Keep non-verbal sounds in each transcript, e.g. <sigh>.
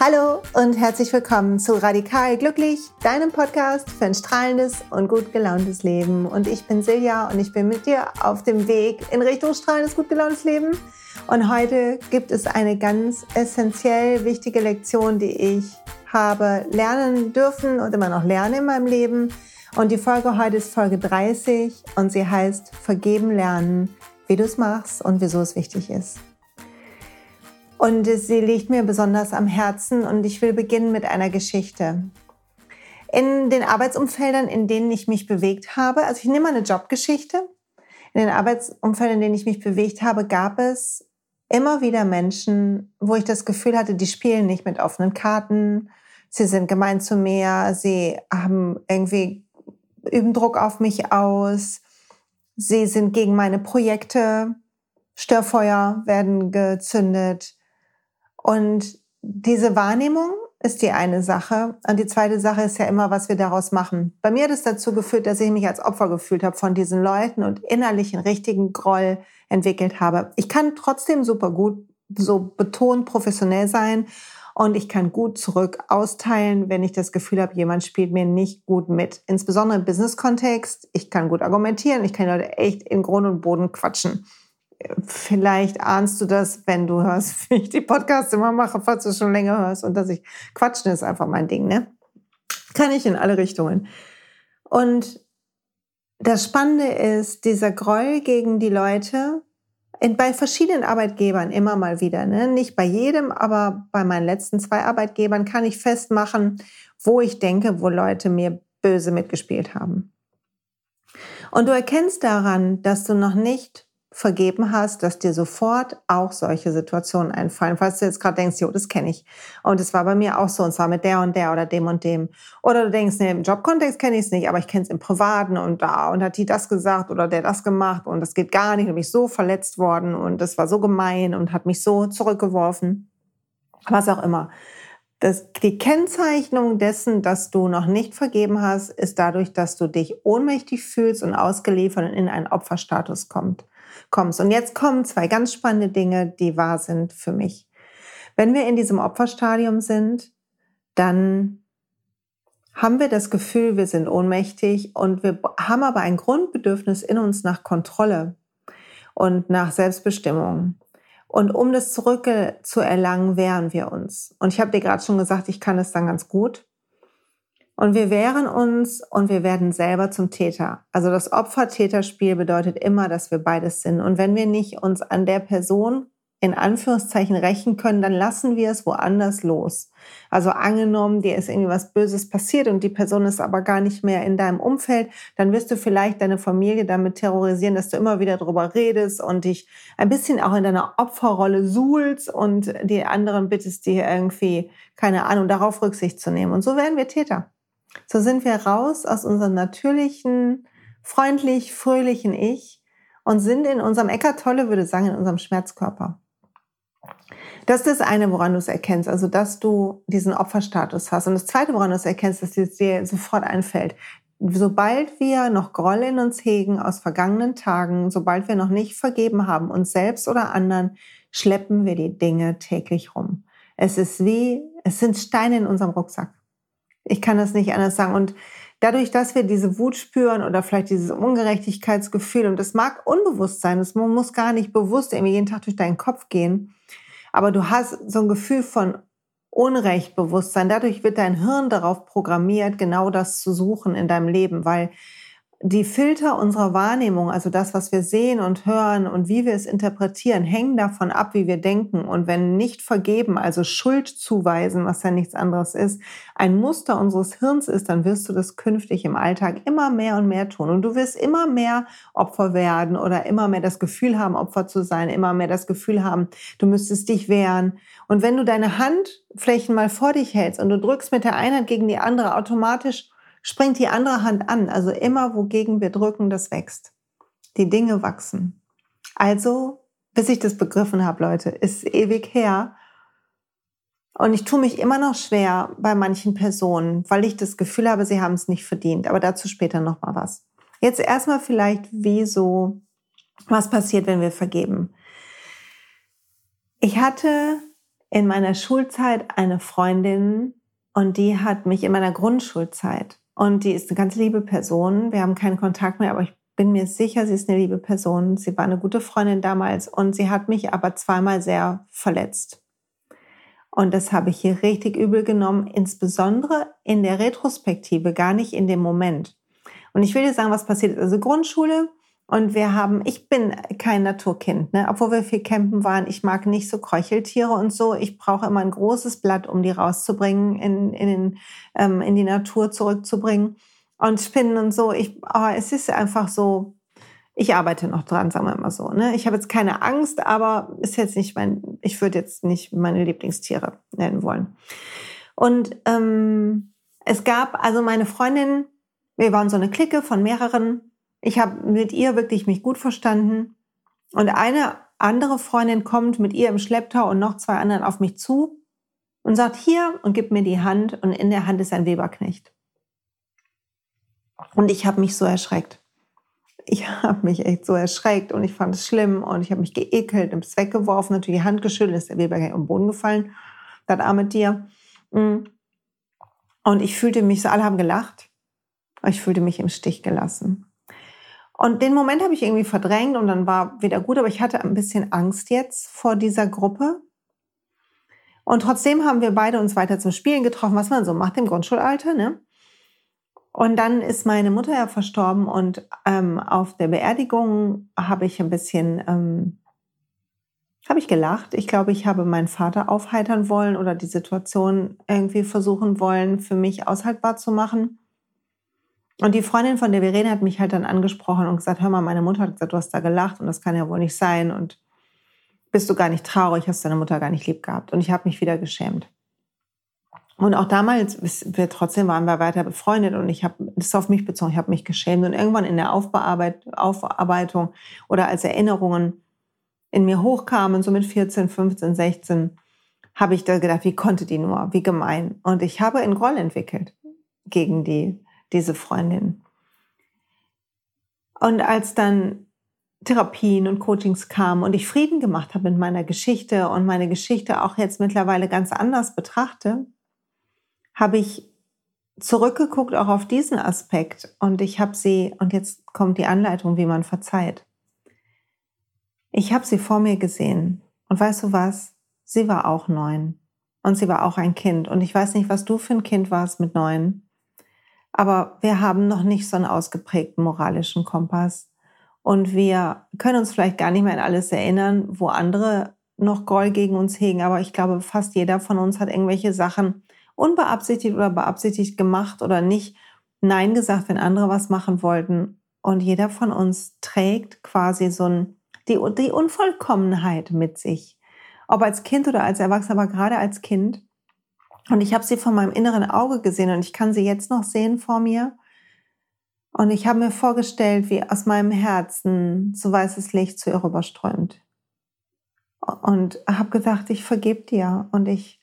Hallo und herzlich willkommen zu Radikal Glücklich, deinem Podcast für ein strahlendes und gut gelauntes Leben. Und ich bin Silja und ich bin mit dir auf dem Weg in Richtung strahlendes, gut gelauntes Leben. Und heute gibt es eine ganz essentiell wichtige Lektion, die ich habe lernen dürfen und immer noch lerne in meinem Leben. Und die Folge heute ist Folge 30 und sie heißt Vergeben lernen, wie du es machst und wieso es wichtig ist. Und sie liegt mir besonders am Herzen und ich will beginnen mit einer Geschichte. In den Arbeitsumfeldern, in denen ich mich bewegt habe, also ich nehme eine Jobgeschichte, in den Arbeitsumfeldern, in denen ich mich bewegt habe, gab es immer wieder Menschen, wo ich das Gefühl hatte, die spielen nicht mit offenen Karten, sie sind gemein zu mir, sie haben irgendwie üben Druck auf mich aus, sie sind gegen meine Projekte, Störfeuer werden gezündet. Und diese Wahrnehmung ist die eine Sache. Und die zweite Sache ist ja immer, was wir daraus machen. Bei mir hat es dazu geführt, dass ich mich als Opfer gefühlt habe von diesen Leuten und innerlich einen richtigen Groll entwickelt habe. Ich kann trotzdem super gut, so betont professionell sein und ich kann gut zurück austeilen, wenn ich das Gefühl habe, jemand spielt mir nicht gut mit. Insbesondere im Business-Kontext. Ich kann gut argumentieren, ich kann Leute echt in Grund und Boden quatschen. Vielleicht ahnst du das, wenn du hörst, <laughs> wie ich die Podcasts immer mache, falls du schon länger hörst und dass ich quatschen ist einfach mein Ding, ne? Kann ich in alle Richtungen. Und das Spannende ist, dieser Groll gegen die Leute, bei verschiedenen Arbeitgebern immer mal wieder, ne? nicht bei jedem, aber bei meinen letzten zwei Arbeitgebern kann ich festmachen, wo ich denke, wo Leute mir böse mitgespielt haben. Und du erkennst daran, dass du noch nicht vergeben hast, dass dir sofort auch solche Situationen einfallen. Falls du jetzt gerade denkst, jo, das kenne ich. Und es war bei mir auch so, und zwar mit der und der oder dem und dem. Oder du denkst, nee, im Jobkontext kenne ich es nicht, aber ich kenne es im Privaten und da und hat die das gesagt oder der das gemacht und das geht gar nicht. Und bin so verletzt worden und das war so gemein und hat mich so zurückgeworfen. Was auch immer. Das, die Kennzeichnung dessen, dass du noch nicht vergeben hast, ist dadurch, dass du dich ohnmächtig fühlst und ausgeliefert und in einen Opferstatus kommst kommst. Und jetzt kommen zwei ganz spannende Dinge, die wahr sind für mich. Wenn wir in diesem Opferstadium sind, dann haben wir das Gefühl, wir sind ohnmächtig und wir haben aber ein Grundbedürfnis in uns nach Kontrolle und nach Selbstbestimmung. Und um das zurückzuerlangen, wehren wir uns. Und ich habe dir gerade schon gesagt, ich kann es dann ganz gut. Und wir wehren uns und wir werden selber zum Täter. Also das Opfer-Täter-Spiel bedeutet immer, dass wir beides sind. Und wenn wir nicht uns an der Person in Anführungszeichen rächen können, dann lassen wir es woanders los. Also angenommen, dir ist irgendwie was Böses passiert und die Person ist aber gar nicht mehr in deinem Umfeld, dann wirst du vielleicht deine Familie damit terrorisieren, dass du immer wieder darüber redest und dich ein bisschen auch in deiner Opferrolle suhlst und die anderen bittest dir irgendwie, keine Ahnung, darauf Rücksicht zu nehmen. Und so werden wir Täter. So sind wir raus aus unserem natürlichen, freundlich, fröhlichen Ich und sind in unserem Eckart Tolle würde sagen, in unserem Schmerzkörper. Das ist das eine, woran du es erkennst, also dass du diesen Opferstatus hast. Und das zweite, woran du es erkennst, dass es dir sofort einfällt. Sobald wir noch Groll in uns hegen aus vergangenen Tagen, sobald wir noch nicht vergeben haben, uns selbst oder anderen, schleppen wir die Dinge täglich rum. Es ist wie, es sind Steine in unserem Rucksack. Ich kann das nicht anders sagen. Und dadurch, dass wir diese Wut spüren oder vielleicht dieses Ungerechtigkeitsgefühl, und das mag unbewusst sein, das muss gar nicht bewusst irgendwie jeden Tag durch deinen Kopf gehen, aber du hast so ein Gefühl von Unrechtbewusstsein. Dadurch wird dein Hirn darauf programmiert, genau das zu suchen in deinem Leben, weil die Filter unserer Wahrnehmung, also das, was wir sehen und hören und wie wir es interpretieren, hängen davon ab, wie wir denken. Und wenn nicht vergeben, also Schuld zuweisen, was ja nichts anderes ist, ein Muster unseres Hirns ist, dann wirst du das künftig im Alltag immer mehr und mehr tun. Und du wirst immer mehr Opfer werden oder immer mehr das Gefühl haben, Opfer zu sein, immer mehr das Gefühl haben, du müsstest dich wehren. Und wenn du deine Handflächen mal vor dich hältst und du drückst mit der Einheit gegen die andere automatisch springt die andere Hand an. Also immer, wogegen wir drücken, das wächst. Die Dinge wachsen. Also, bis ich das begriffen habe, Leute, ist ewig her. Und ich tue mich immer noch schwer bei manchen Personen, weil ich das Gefühl habe, sie haben es nicht verdient. Aber dazu später noch mal was. Jetzt erstmal vielleicht, wieso, was passiert, wenn wir vergeben. Ich hatte in meiner Schulzeit eine Freundin und die hat mich in meiner Grundschulzeit und die ist eine ganz liebe Person. Wir haben keinen Kontakt mehr, aber ich bin mir sicher, sie ist eine liebe Person. Sie war eine gute Freundin damals und sie hat mich aber zweimal sehr verletzt. Und das habe ich hier richtig übel genommen, insbesondere in der Retrospektive, gar nicht in dem Moment. Und ich will dir sagen, was passiert ist. Also Grundschule und wir haben, ich bin kein Naturkind, ne? obwohl wir viel campen waren. Ich mag nicht so Kräucheltiere und so. Ich brauche immer ein großes Blatt, um die rauszubringen, in, in, den, ähm, in die Natur zurückzubringen. Und Spinnen und so. Ich, oh, es ist einfach so, ich arbeite noch dran, sagen wir mal so. Ne? Ich habe jetzt keine Angst, aber ist jetzt nicht mein, ich würde jetzt nicht meine Lieblingstiere nennen wollen. Und ähm, es gab also meine Freundin, wir waren so eine Clique von mehreren. Ich habe mit ihr wirklich mich gut verstanden. Und eine andere Freundin kommt mit ihr im Schlepptau und noch zwei anderen auf mich zu und sagt hier und gibt mir die Hand und in der Hand ist ein Weberknecht. Und ich habe mich so erschreckt ich habe mich echt so erschreckt und ich fand es schlimm und ich habe mich geekelt, habe es weggeworfen, natürlich die Hand geschüttelt, ist der Weber gleich am Boden gefallen, das arme Tier. Mm. Und ich fühlte mich so, alle haben gelacht, aber ich fühlte mich im Stich gelassen. Und den Moment habe ich irgendwie verdrängt und dann war wieder gut, aber ich hatte ein bisschen Angst jetzt vor dieser Gruppe. Und trotzdem haben wir beide uns weiter zum Spielen getroffen, was man so macht im Grundschulalter, ne? Und dann ist meine Mutter ja verstorben und ähm, auf der Beerdigung habe ich ein bisschen, ähm, habe ich gelacht. Ich glaube, ich habe meinen Vater aufheitern wollen oder die Situation irgendwie versuchen wollen, für mich aushaltbar zu machen. Und die Freundin, von der reden, hat mich halt dann angesprochen und gesagt, hör mal, meine Mutter hat gesagt, du hast da gelacht und das kann ja wohl nicht sein und bist du gar nicht traurig, hast deine Mutter gar nicht lieb gehabt. Und ich habe mich wieder geschämt. Und auch damals, wir trotzdem waren wir weiter befreundet und ich habe das auf mich bezogen, ich habe mich geschämt und irgendwann in der Aufbearbeit, Aufarbeitung oder als Erinnerungen in mir hochkamen, so mit 14, 15, 16, habe ich da gedacht, wie konnte die nur, wie gemein. Und ich habe einen Groll entwickelt gegen die, diese Freundin. Und als dann Therapien und Coachings kamen und ich Frieden gemacht habe mit meiner Geschichte und meine Geschichte auch jetzt mittlerweile ganz anders betrachte, habe ich zurückgeguckt auch auf diesen Aspekt und ich habe sie, und jetzt kommt die Anleitung, wie man verzeiht. Ich habe sie vor mir gesehen und weißt du was? Sie war auch neun und sie war auch ein Kind und ich weiß nicht, was du für ein Kind warst mit neun, aber wir haben noch nicht so einen ausgeprägten moralischen Kompass und wir können uns vielleicht gar nicht mehr an alles erinnern, wo andere noch Groll gegen uns hegen, aber ich glaube, fast jeder von uns hat irgendwelche Sachen, unbeabsichtigt oder beabsichtigt gemacht oder nicht Nein gesagt, wenn andere was machen wollten. Und jeder von uns trägt quasi so ein, die, die Unvollkommenheit mit sich. Ob als Kind oder als Erwachsener, aber gerade als Kind. Und ich habe sie von meinem inneren Auge gesehen und ich kann sie jetzt noch sehen vor mir. Und ich habe mir vorgestellt, wie aus meinem Herzen so weißes Licht zu ihr rüberströmt. Und habe gedacht, ich vergebe dir und ich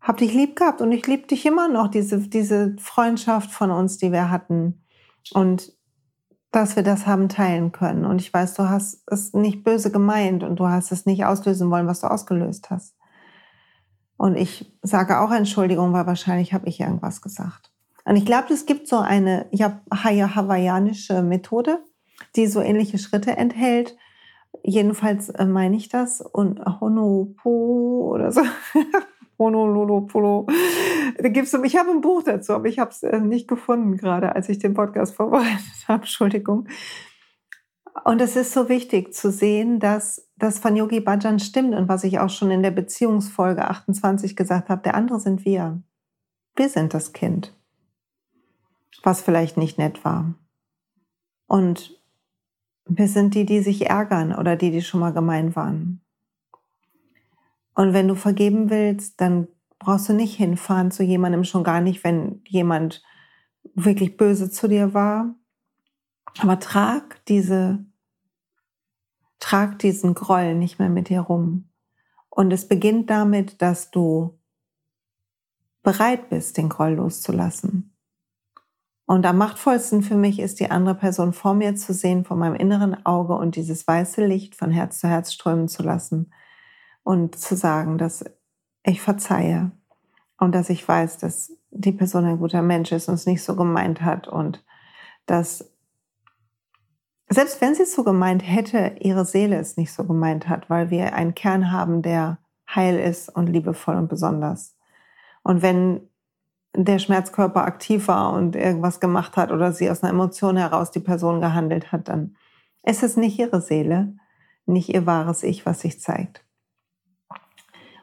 hab dich lieb gehabt und ich liebe dich immer noch, diese, diese Freundschaft von uns, die wir hatten. Und dass wir das haben teilen können. Und ich weiß, du hast es nicht böse gemeint und du hast es nicht auslösen wollen, was du ausgelöst hast. Und ich sage auch Entschuldigung, weil wahrscheinlich habe ich irgendwas gesagt. Und ich glaube, es gibt so eine hawaiianische Methode, die so ähnliche Schritte enthält. Jedenfalls äh, meine ich das. Und Honopo oder so. <laughs> Gibt's, ich habe ein Buch dazu, aber ich habe es äh, nicht gefunden gerade, als ich den Podcast <laughs> vorbereitet habe. Entschuldigung. Und es ist so wichtig zu sehen, dass das von Yogi Bhajan stimmt und was ich auch schon in der Beziehungsfolge 28 gesagt habe, der andere sind wir. Wir sind das Kind, was vielleicht nicht nett war. Und wir sind die, die sich ärgern oder die, die schon mal gemein waren. Und wenn du vergeben willst, dann brauchst du nicht hinfahren zu jemandem, schon gar nicht, wenn jemand wirklich böse zu dir war. Aber trag diese, trag diesen Groll nicht mehr mit dir rum. Und es beginnt damit, dass du bereit bist, den Groll loszulassen. Und am machtvollsten für mich ist, die andere Person vor mir zu sehen, vor meinem inneren Auge und dieses weiße Licht von Herz zu Herz strömen zu lassen und zu sagen, dass ich verzeihe und dass ich weiß, dass die Person ein guter Mensch ist und es nicht so gemeint hat und dass selbst wenn sie es so gemeint hätte, ihre Seele es nicht so gemeint hat, weil wir einen Kern haben, der heil ist und liebevoll und besonders. Und wenn der Schmerzkörper aktiv war und irgendwas gemacht hat oder sie aus einer Emotion heraus die Person gehandelt hat, dann ist es nicht ihre Seele, nicht ihr wahres Ich, was sich zeigt.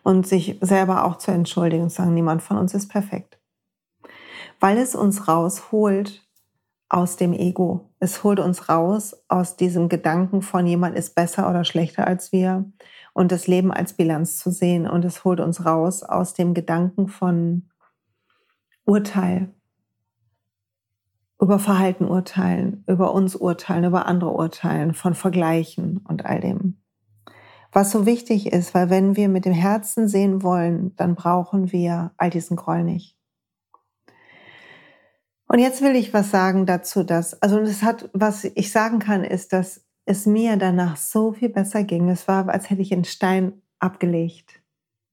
Und sich selber auch zu entschuldigen und sagen, niemand von uns ist perfekt. Weil es uns rausholt aus dem Ego. Es holt uns raus aus diesem Gedanken von jemand ist besser oder schlechter als wir und das Leben als Bilanz zu sehen. Und es holt uns raus aus dem Gedanken von Urteil, über Verhalten urteilen, über uns urteilen, über andere urteilen, von Vergleichen und all dem. Was so wichtig ist, weil wenn wir mit dem Herzen sehen wollen, dann brauchen wir all diesen Groll nicht. Und jetzt will ich was sagen dazu, dass, also das hat, was ich sagen kann, ist, dass es mir danach so viel besser ging. Es war, als hätte ich einen Stein abgelegt.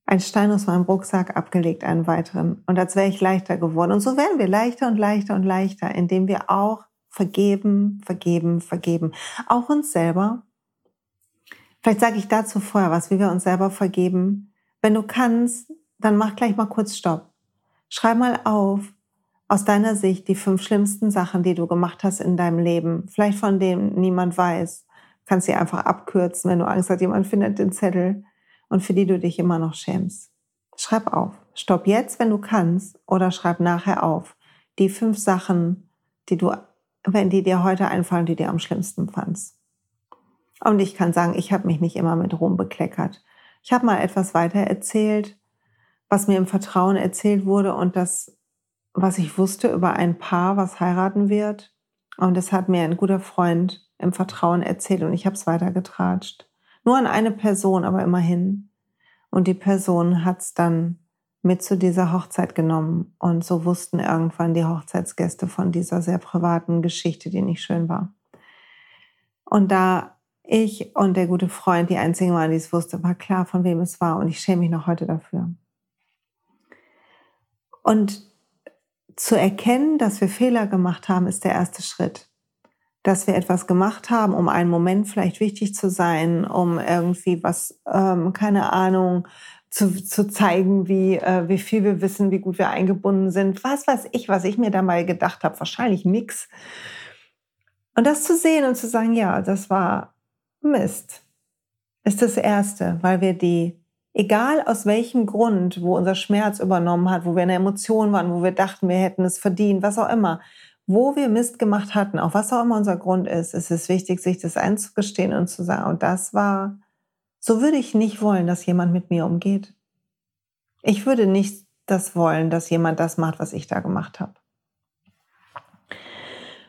Ein Stein aus meinem Rucksack abgelegt, einen weiteren. Und als wäre ich leichter geworden. Und so werden wir leichter und leichter und leichter, indem wir auch vergeben, vergeben, vergeben. Auch uns selber. Vielleicht sage ich dazu vorher was, wie wir uns selber vergeben. Wenn du kannst, dann mach gleich mal kurz Stopp. Schreib mal auf, aus deiner Sicht die fünf schlimmsten Sachen, die du gemacht hast in deinem Leben, vielleicht von denen niemand weiß, kannst sie einfach abkürzen, wenn du Angst hast, jemand findet den Zettel und für die du dich immer noch schämst. Schreib auf. Stopp jetzt, wenn du kannst, oder schreib nachher auf. Die fünf Sachen, die du, wenn die dir heute einfallen, die dir am schlimmsten fandst. Und ich kann sagen, ich habe mich nicht immer mit Ruhm bekleckert. Ich habe mal etwas weiter erzählt, was mir im Vertrauen erzählt wurde und das was ich wusste über ein Paar, was heiraten wird. Und das hat mir ein guter Freund im Vertrauen erzählt und ich habe es weitergetratscht. Nur an eine Person, aber immerhin. Und die Person hat es dann mit zu dieser Hochzeit genommen. Und so wussten irgendwann die Hochzeitsgäste von dieser sehr privaten Geschichte, die nicht schön war. Und da ich und der gute Freund die einzigen waren, die es wusste, war klar, von wem es war. Und ich schäme mich noch heute dafür. Und zu erkennen, dass wir Fehler gemacht haben, ist der erste Schritt. Dass wir etwas gemacht haben, um einen Moment vielleicht wichtig zu sein, um irgendwie was, ähm, keine Ahnung, zu, zu zeigen, wie, äh, wie viel wir wissen, wie gut wir eingebunden sind. Was weiß ich, was ich mir da mal gedacht habe. Wahrscheinlich nix. Und das zu sehen und zu sagen, ja, das war Mist, ist das Erste, weil wir die egal aus welchem Grund, wo unser Schmerz übernommen hat, wo wir eine Emotion waren, wo wir dachten, wir hätten es verdient, was auch immer, wo wir Mist gemacht hatten, auch was auch immer unser Grund ist, ist es wichtig, sich das einzugestehen und zu sagen, und das war, so würde ich nicht wollen, dass jemand mit mir umgeht. Ich würde nicht das wollen, dass jemand das macht, was ich da gemacht habe.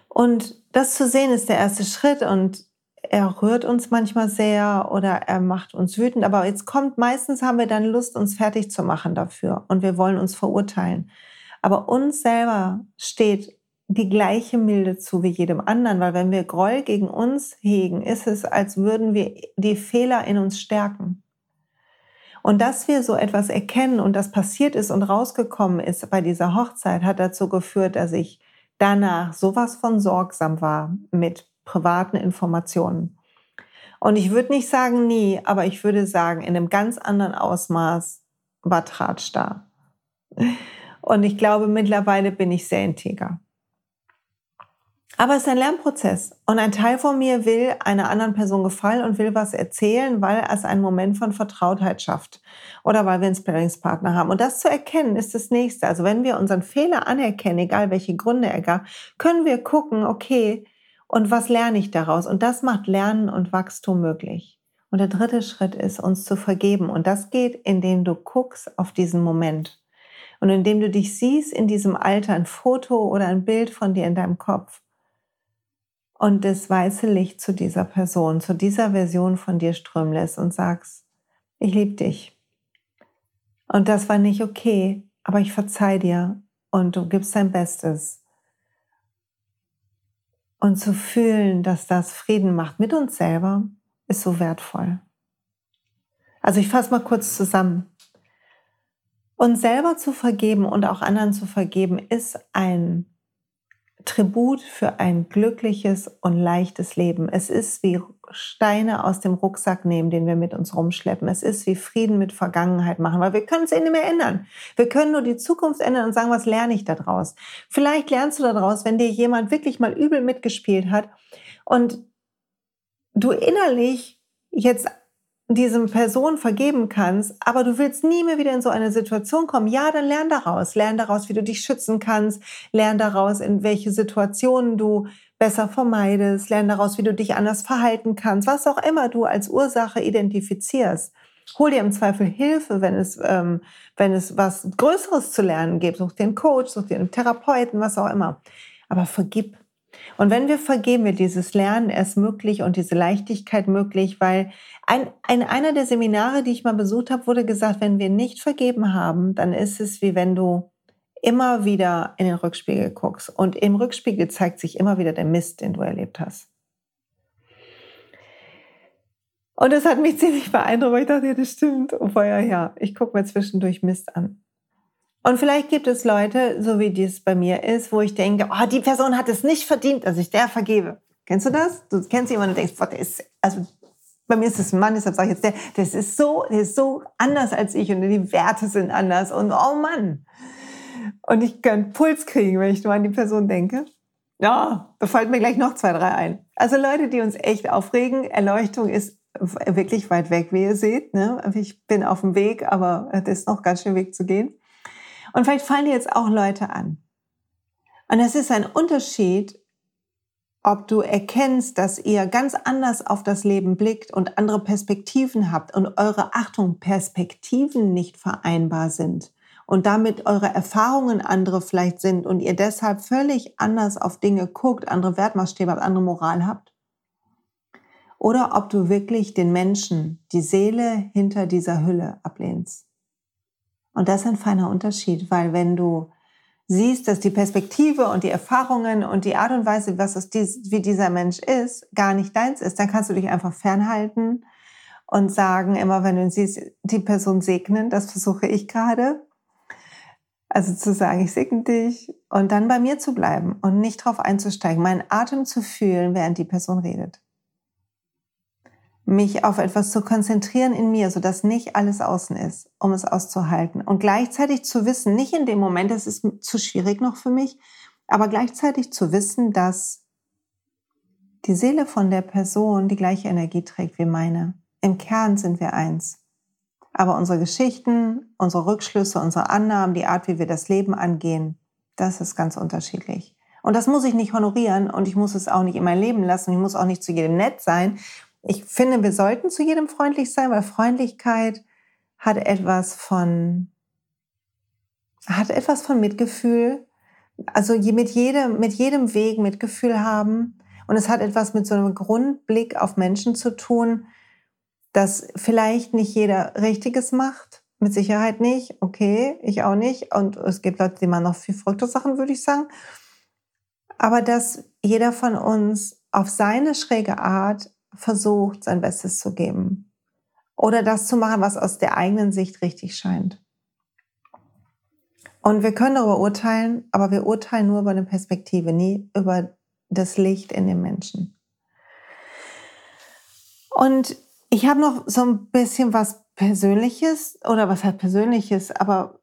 Und das zu sehen ist der erste Schritt und er rührt uns manchmal sehr oder er macht uns wütend. Aber jetzt kommt, meistens haben wir dann Lust, uns fertig zu machen dafür und wir wollen uns verurteilen. Aber uns selber steht die gleiche Milde zu wie jedem anderen, weil wenn wir Groll gegen uns hegen, ist es, als würden wir die Fehler in uns stärken. Und dass wir so etwas erkennen und das passiert ist und rausgekommen ist bei dieser Hochzeit, hat dazu geführt, dass ich danach sowas von sorgsam war mit privaten Informationen. Und ich würde nicht sagen nie, aber ich würde sagen, in einem ganz anderen Ausmaß war Tratsch da. Und ich glaube, mittlerweile bin ich sehr integer. Aber es ist ein Lernprozess. Und ein Teil von mir will einer anderen Person gefallen und will was erzählen, weil es einen Moment von Vertrautheit schafft. Oder weil wir einen Sparringspartner haben. Und das zu erkennen ist das nächste. Also wenn wir unseren Fehler anerkennen, egal welche Gründe er gab, können wir gucken, okay, und was lerne ich daraus? Und das macht Lernen und Wachstum möglich. Und der dritte Schritt ist, uns zu vergeben. Und das geht, indem du guckst auf diesen Moment. Und indem du dich siehst in diesem Alter, ein Foto oder ein Bild von dir in deinem Kopf. Und das weiße Licht zu dieser Person, zu dieser Version von dir strömen lässt und sagst, ich liebe dich. Und das war nicht okay, aber ich verzeih dir und du gibst dein Bestes und zu fühlen, dass das Frieden macht mit uns selber, ist so wertvoll. Also ich fasse mal kurz zusammen. Uns selber zu vergeben und auch anderen zu vergeben, ist ein Tribut für ein glückliches und leichtes Leben. Es ist wie Steine aus dem Rucksack nehmen, den wir mit uns rumschleppen. Es ist wie Frieden mit Vergangenheit machen, weil wir können es eh nicht mehr ändern. Wir können nur die Zukunft ändern und sagen, was lerne ich daraus? Vielleicht lernst du daraus, wenn dir jemand wirklich mal übel mitgespielt hat und du innerlich jetzt diesem Person vergeben kannst, aber du willst nie mehr wieder in so eine Situation kommen, ja, dann lern daraus. Lern daraus, wie du dich schützen kannst. Lern daraus, in welche Situationen du besser vermeidest. Lern daraus, wie du dich anders verhalten kannst. Was auch immer du als Ursache identifizierst. Hol dir im Zweifel Hilfe, wenn es, ähm, wenn es was Größeres zu lernen gibt. Such dir einen Coach, such dir einen Therapeuten, was auch immer. Aber vergib. Und wenn wir vergeben, wird dieses Lernen erst möglich und diese Leichtigkeit möglich, weil ein, ein, einer der Seminare, die ich mal besucht habe, wurde gesagt, wenn wir nicht vergeben haben, dann ist es wie wenn du immer wieder in den Rückspiegel guckst. Und im Rückspiegel zeigt sich immer wieder der Mist, den du erlebt hast. Und das hat mich <laughs> ziemlich beeindruckt, weil ich dachte, ja, das stimmt. Und vorher, ja, ich gucke mir zwischendurch Mist an. Und vielleicht gibt es Leute, so wie dies bei mir ist, wo ich denke, oh, die Person hat es nicht verdient, dass ich der vergebe. Kennst du das? Du kennst jemanden und denkst, boah, der ist, also bei mir ist es ein Mann, deshalb sage ich jetzt, der, das ist so, der ist so anders als ich und die Werte sind anders und oh Mann. Und ich kann Puls kriegen, wenn ich nur an die Person denke. Ja, da fallen mir gleich noch zwei, drei ein. Also Leute, die uns echt aufregen, Erleuchtung ist wirklich weit weg, wie ihr seht. Ne? Ich bin auf dem Weg, aber es ist noch ganz schön Weg zu gehen. Und vielleicht fallen dir jetzt auch Leute an. Und es ist ein Unterschied, ob du erkennst, dass ihr ganz anders auf das Leben blickt und andere Perspektiven habt und eure Achtung Perspektiven nicht vereinbar sind und damit eure Erfahrungen andere vielleicht sind und ihr deshalb völlig anders auf Dinge guckt, andere Wertmaßstäbe habt, andere Moral habt. Oder ob du wirklich den Menschen, die Seele hinter dieser Hülle ablehnst. Und das ist ein feiner Unterschied, weil wenn du siehst, dass die Perspektive und die Erfahrungen und die Art und Weise, was es dies, wie dieser Mensch ist, gar nicht deins ist, dann kannst du dich einfach fernhalten und sagen, immer wenn du siehst, die Person segnen, das versuche ich gerade. Also zu sagen, ich segne dich und dann bei mir zu bleiben und nicht drauf einzusteigen, meinen Atem zu fühlen, während die Person redet mich auf etwas zu konzentrieren in mir, sodass nicht alles außen ist, um es auszuhalten. Und gleichzeitig zu wissen, nicht in dem Moment, es ist zu schwierig noch für mich, aber gleichzeitig zu wissen, dass die Seele von der Person die gleiche Energie trägt wie meine. Im Kern sind wir eins. Aber unsere Geschichten, unsere Rückschlüsse, unsere Annahmen, die Art, wie wir das Leben angehen, das ist ganz unterschiedlich. Und das muss ich nicht honorieren und ich muss es auch nicht in mein Leben lassen. Ich muss auch nicht zu jedem nett sein ich finde, wir sollten zu jedem freundlich sein, weil Freundlichkeit hat etwas von, hat etwas von Mitgefühl. Also mit jedem, mit jedem Weg Mitgefühl haben. Und es hat etwas mit so einem Grundblick auf Menschen zu tun, dass vielleicht nicht jeder Richtiges macht. Mit Sicherheit nicht. Okay, ich auch nicht. Und es gibt Leute, die machen noch viel verrückte Sachen, würde ich sagen. Aber dass jeder von uns auf seine schräge Art versucht, sein Bestes zu geben. Oder das zu machen, was aus der eigenen Sicht richtig scheint. Und wir können darüber urteilen, aber wir urteilen nur über eine Perspektive, nie über das Licht in den Menschen. Und ich habe noch so ein bisschen was Persönliches, oder was halt Persönliches, aber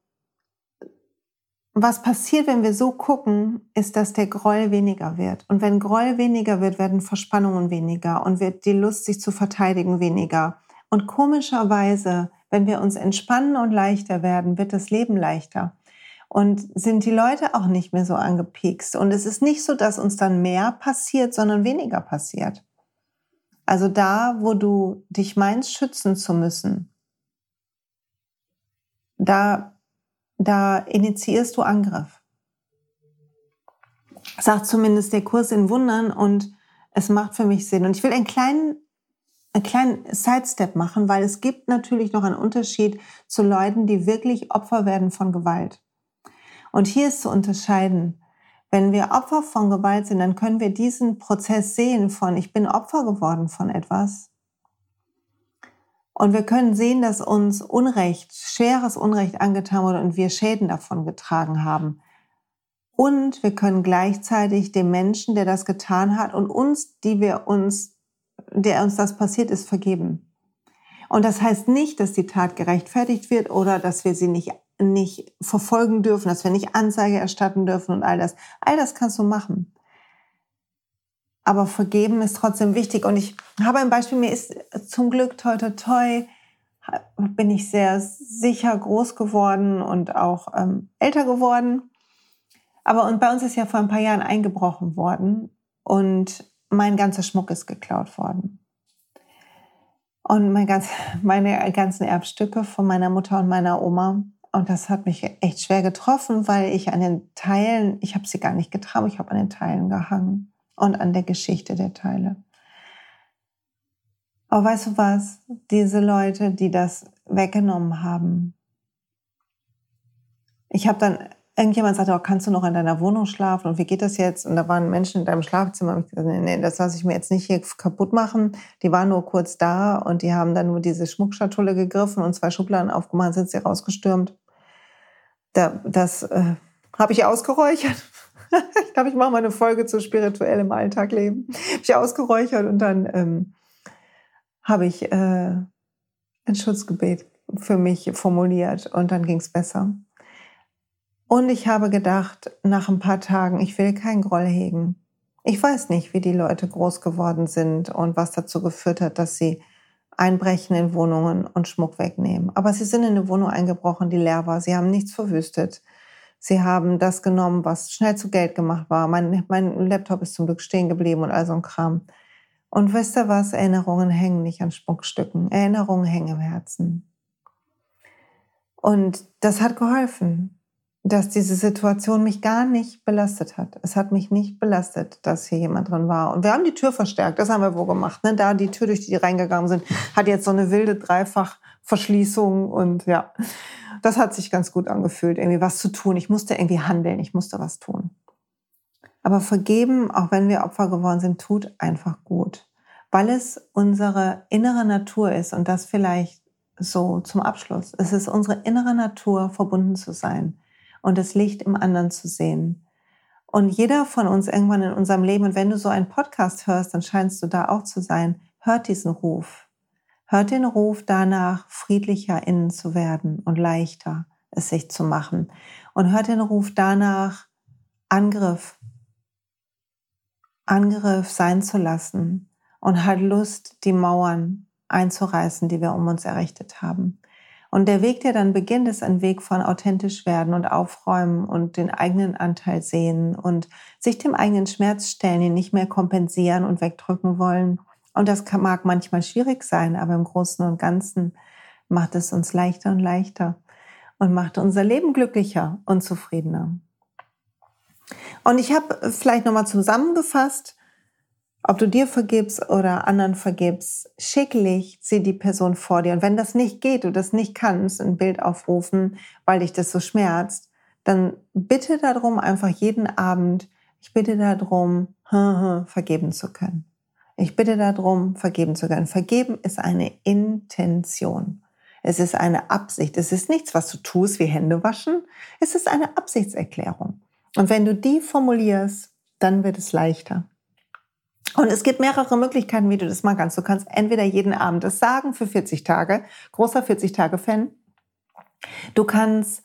was passiert, wenn wir so gucken, ist, dass der Groll weniger wird. Und wenn Groll weniger wird, werden Verspannungen weniger und wird die Lust, sich zu verteidigen, weniger. Und komischerweise, wenn wir uns entspannen und leichter werden, wird das Leben leichter. Und sind die Leute auch nicht mehr so angepikst. Und es ist nicht so, dass uns dann mehr passiert, sondern weniger passiert. Also da, wo du dich meinst, schützen zu müssen, da da initiierst du Angriff. Sagt zumindest der Kurs in Wundern und es macht für mich Sinn. Und ich will einen kleinen, einen kleinen Sidestep machen, weil es gibt natürlich noch einen Unterschied zu Leuten, die wirklich Opfer werden von Gewalt. Und hier ist zu unterscheiden, wenn wir Opfer von Gewalt sind, dann können wir diesen Prozess sehen von, ich bin Opfer geworden von etwas Und wir können sehen, dass uns Unrecht, schweres Unrecht angetan wurde und wir Schäden davon getragen haben. Und wir können gleichzeitig dem Menschen, der das getan hat und uns, die wir uns, der uns das passiert ist, vergeben. Und das heißt nicht, dass die Tat gerechtfertigt wird oder dass wir sie nicht, nicht verfolgen dürfen, dass wir nicht Anzeige erstatten dürfen und all das. All das kannst du machen. Aber vergeben ist trotzdem wichtig. Und ich habe ein Beispiel, mir ist zum Glück toi toi toi, bin ich sehr sicher groß geworden und auch ähm, älter geworden. Aber und bei uns ist ja vor ein paar Jahren eingebrochen worden und mein ganzer Schmuck ist geklaut worden. Und mein ganz, <laughs> meine ganzen Erbstücke von meiner Mutter und meiner Oma. Und das hat mich echt schwer getroffen, weil ich an den Teilen, ich habe sie gar nicht getragen, ich habe an den Teilen gehangen und an der Geschichte der Teile. Aber weißt du was? Diese Leute, die das weggenommen haben. Ich habe dann irgendjemand sagte, oh, kannst du noch in deiner Wohnung schlafen und wie geht das jetzt? Und da waren Menschen in deinem Schlafzimmer. Ich gesagt, nee, das lasse ich mir jetzt nicht hier kaputt machen. Die waren nur kurz da und die haben dann nur diese Schmuckschatulle gegriffen und zwei Schubladen aufgemacht, sind sie rausgestürmt. Da, das äh, habe ich ausgeräuchert. Ich glaube, ich mache mal eine Folge zu spirituellem Alltagleben. Habe ich ausgeräuchert und dann ähm, habe ich äh, ein Schutzgebet für mich formuliert und dann ging es besser. Und ich habe gedacht, nach ein paar Tagen, ich will keinen Groll hegen. Ich weiß nicht, wie die Leute groß geworden sind und was dazu geführt hat, dass sie einbrechen in Wohnungen und Schmuck wegnehmen. Aber sie sind in eine Wohnung eingebrochen, die leer war. Sie haben nichts verwüstet. Sie haben das genommen, was schnell zu Geld gemacht war. Mein, mein Laptop ist zum Glück stehen geblieben und all so ein Kram. Und wisst ihr was? Erinnerungen hängen nicht an Schmuckstücken. Erinnerungen hängen im Herzen. Und das hat geholfen dass diese Situation mich gar nicht belastet hat. Es hat mich nicht belastet, dass hier jemand drin war. Und wir haben die Tür verstärkt, das haben wir wohl gemacht. Ne? Da die Tür, durch die die reingegangen sind, hat jetzt so eine wilde Dreifachverschließung und ja, das hat sich ganz gut angefühlt, irgendwie was zu tun. Ich musste irgendwie handeln, ich musste was tun. Aber vergeben, auch wenn wir Opfer geworden sind, tut einfach gut, weil es unsere innere Natur ist und das vielleicht so zum Abschluss. Es ist unsere innere Natur, verbunden zu sein und das Licht im anderen zu sehen. Und jeder von uns irgendwann in unserem Leben, und wenn du so einen Podcast hörst, dann scheinst du da auch zu sein, hört diesen Ruf. Hört den Ruf danach, friedlicher innen zu werden und leichter es sich zu machen. Und hört den Ruf danach, Angriff, Angriff sein zu lassen und hat Lust, die Mauern einzureißen, die wir um uns errichtet haben. Und der Weg, der dann beginnt, ist ein Weg von authentisch werden und aufräumen und den eigenen Anteil sehen und sich dem eigenen Schmerz stellen, ihn nicht mehr kompensieren und wegdrücken wollen. Und das mag manchmal schwierig sein, aber im Großen und Ganzen macht es uns leichter und leichter und macht unser Leben glücklicher und zufriedener. Und ich habe vielleicht nochmal zusammengefasst, ob du dir vergibst oder anderen vergibst, schicklich sieh die Person vor dir. Und wenn das nicht geht, du das nicht kannst, ein Bild aufrufen, weil dich das so schmerzt, dann bitte darum, einfach jeden Abend, ich bitte darum, <laughs> vergeben zu können. Ich bitte darum, vergeben zu können. Vergeben ist eine Intention. Es ist eine Absicht. Es ist nichts, was du tust wie Hände waschen. Es ist eine Absichtserklärung. Und wenn du die formulierst, dann wird es leichter. Und es gibt mehrere Möglichkeiten, wie du das machen kannst. Du kannst entweder jeden Abend das sagen für 40 Tage, großer 40-Tage-Fan. Du kannst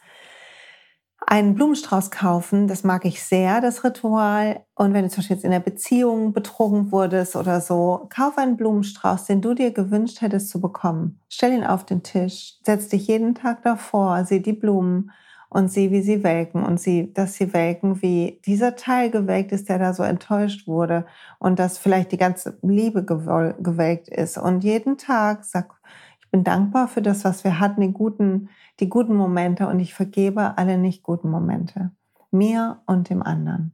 einen Blumenstrauß kaufen, das mag ich sehr, das Ritual. Und wenn du zum Beispiel jetzt in der Beziehung betrogen wurdest oder so, kauf einen Blumenstrauß, den du dir gewünscht hättest zu bekommen. Stell ihn auf den Tisch, setz dich jeden Tag davor, sieh die Blumen und sieh, wie sie welken und sieh, dass sie welken, wie dieser Teil gewelkt ist, der da so enttäuscht wurde und dass vielleicht die ganze Liebe gewelkt ist. Und jeden Tag sag, ich bin dankbar für das, was wir hatten, die guten, die guten Momente und ich vergebe alle nicht guten Momente. Mir und dem anderen.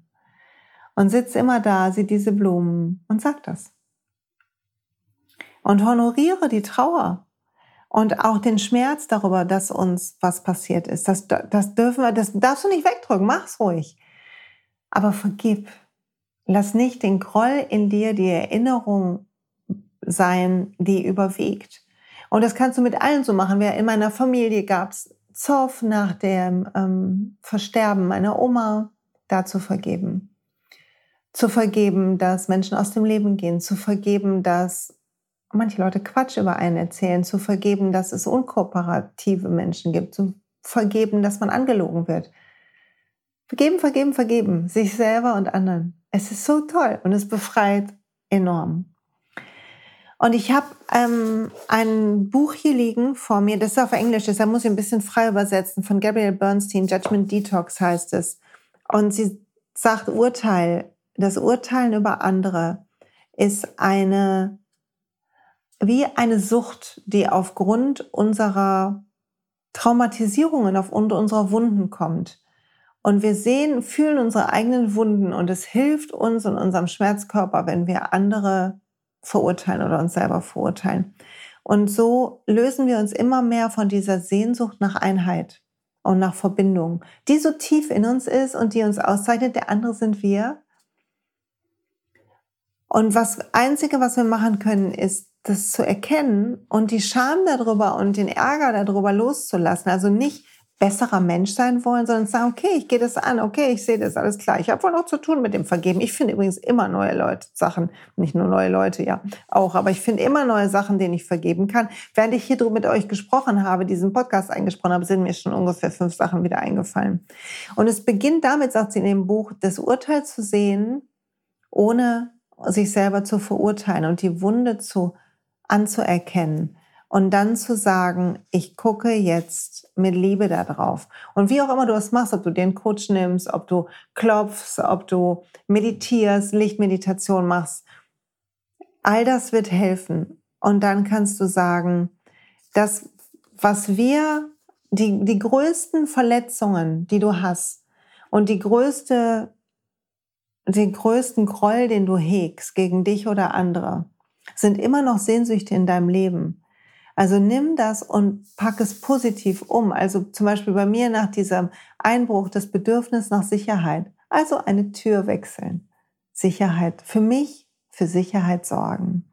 Und sitz immer da, sieh diese Blumen und sag das. Und honoriere die Trauer und auch den Schmerz darüber, dass uns was passiert ist. Das, das dürfen wir, das darfst du nicht wegdrücken. Mach's ruhig. Aber vergib. Lass nicht den Groll in dir die Erinnerung sein, die überwiegt. Und das kannst du mit allen so machen. In meiner Familie gab es Zoff nach dem ähm, Versterben meiner Oma, da zu vergeben. Zu vergeben, dass Menschen aus dem Leben gehen, zu vergeben, dass manche Leute Quatsch über einen erzählen, zu vergeben, dass es unkooperative Menschen gibt, zu vergeben, dass man angelogen wird. Vergeben, vergeben, vergeben, sich selber und anderen. Es ist so toll und es befreit enorm. Und ich habe ähm, ein Buch hier liegen vor mir, das ist auf Englisch, deshalb muss ich ein bisschen frei übersetzen, von Gabrielle Bernstein, Judgment Detox heißt es. Und sie sagt Urteil, das Urteilen über andere ist eine, wie eine Sucht, die aufgrund unserer Traumatisierungen, aufgrund unserer Wunden kommt. Und wir sehen, fühlen unsere eigenen Wunden und es hilft uns in unserem Schmerzkörper, wenn wir andere verurteilen oder uns selber verurteilen. Und so lösen wir uns immer mehr von dieser Sehnsucht nach Einheit und nach Verbindung, die so tief in uns ist und die uns auszeichnet. Der andere sind wir. Und das Einzige, was wir machen können, ist, das zu erkennen und die Scham darüber und den Ärger darüber loszulassen. Also nicht besserer Mensch sein wollen, sondern sagen, okay, ich gehe das an, okay, ich sehe das, alles klar. Ich habe wohl noch zu tun mit dem Vergeben. Ich finde übrigens immer neue Leute, Sachen, nicht nur neue Leute, ja, auch, aber ich finde immer neue Sachen, denen ich vergeben kann. Während ich hier mit euch gesprochen habe, diesen Podcast eingesprochen habe, sind mir schon ungefähr fünf Sachen wieder eingefallen. Und es beginnt damit, sagt sie in dem Buch, das Urteil zu sehen, ohne sich selber zu verurteilen und die Wunde zu anzuerkennen und dann zu sagen, ich gucke jetzt mit Liebe da drauf. Und wie auch immer du das machst, ob du den Coach nimmst, ob du klopfst, ob du meditierst, Lichtmeditation machst, all das wird helfen. Und dann kannst du sagen, das, was wir, die, die größten Verletzungen, die du hast und die größte, den größten Groll, den du hegst gegen dich oder andere, sind immer noch Sehnsüchte in deinem Leben. Also nimm das und pack es positiv um. Also zum Beispiel bei mir nach diesem Einbruch das Bedürfnis nach Sicherheit. Also eine Tür wechseln. Sicherheit. Für mich, für Sicherheit sorgen.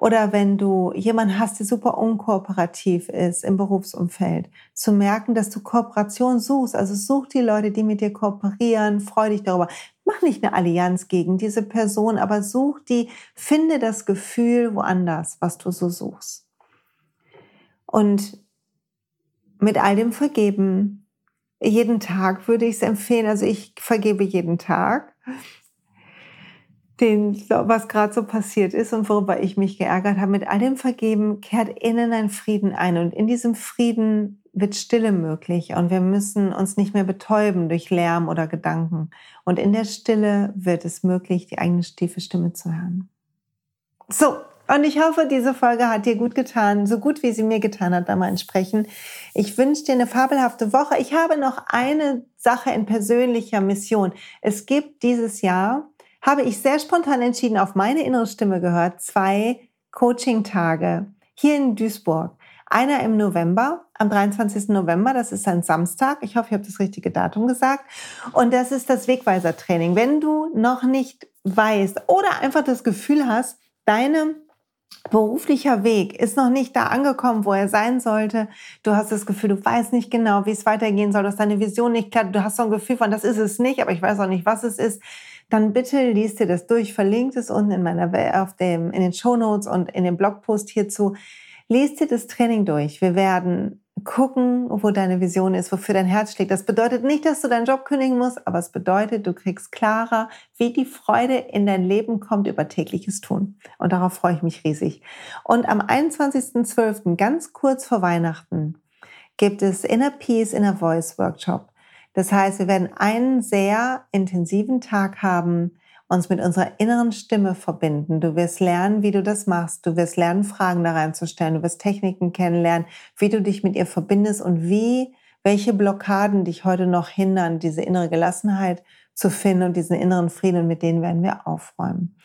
Oder wenn du jemanden hast, der super unkooperativ ist im Berufsumfeld, zu merken, dass du Kooperation suchst. Also such die Leute, die mit dir kooperieren, freu dich darüber. Mach nicht eine Allianz gegen diese Person, aber such die, finde das Gefühl woanders, was du so suchst. Und mit all dem Vergeben, jeden Tag würde ich es empfehlen. Also ich vergebe jeden Tag, den, was gerade so passiert ist und worüber ich mich geärgert habe. Mit all dem Vergeben kehrt innen ein Frieden ein. Und in diesem Frieden wird Stille möglich. Und wir müssen uns nicht mehr betäuben durch Lärm oder Gedanken. Und in der Stille wird es möglich, die eigene tiefe Stimme zu hören. So, und ich hoffe, diese Folge hat dir gut getan, so gut wie sie mir getan hat beim Einsprechen. Ich wünsche dir eine fabelhafte Woche. Ich habe noch eine Sache in persönlicher Mission. Es gibt dieses Jahr, habe ich sehr spontan entschieden, auf meine innere Stimme gehört, zwei Coaching-Tage hier in Duisburg. Einer im November, am 23. November, das ist ein Samstag. Ich hoffe, ich habe das richtige Datum gesagt. Und das ist das Wegweiser-Training. Wenn du noch nicht weißt oder einfach das Gefühl hast, deine beruflicher Weg ist noch nicht da angekommen, wo er sein sollte. Du hast das Gefühl, du weißt nicht genau, wie es weitergehen soll, dass deine Vision nicht klar, du hast so ein Gefühl von, das ist es nicht, aber ich weiß auch nicht, was es ist. Dann bitte liest dir das durch, verlinkt es unten in meiner, auf dem, in den Show Notes und in dem Blogpost hierzu. Lies dir das Training durch. Wir werden gucken, wo deine Vision ist, wofür dein Herz schlägt. Das bedeutet nicht, dass du deinen Job kündigen musst, aber es bedeutet, du kriegst klarer, wie die Freude in dein Leben kommt über tägliches Tun. Und darauf freue ich mich riesig. Und am 21.12., ganz kurz vor Weihnachten, gibt es Inner Peace, Inner Voice Workshop. Das heißt, wir werden einen sehr intensiven Tag haben, uns mit unserer inneren Stimme verbinden. Du wirst lernen, wie du das machst. Du wirst lernen, Fragen da reinzustellen. Du wirst Techniken kennenlernen, wie du dich mit ihr verbindest und wie, welche Blockaden dich heute noch hindern, diese innere Gelassenheit zu finden und diesen inneren Frieden, mit denen werden wir aufräumen.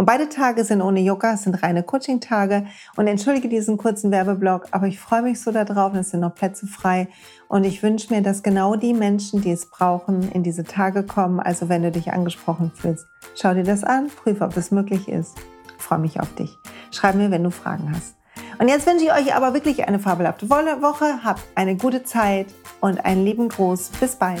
Und beide Tage sind ohne Yoga, sind reine Coaching-Tage. Und entschuldige diesen kurzen Werbeblock, aber ich freue mich so darauf, es sind noch Plätze frei. Und ich wünsche mir, dass genau die Menschen, die es brauchen, in diese Tage kommen. Also wenn du dich angesprochen fühlst, schau dir das an, prüfe, ob es möglich ist. Ich freue mich auf dich. Schreib mir, wenn du Fragen hast. Und jetzt wünsche ich euch aber wirklich eine fabelhafte Woche. Habt eine gute Zeit und einen lieben Gruß. Bis bald.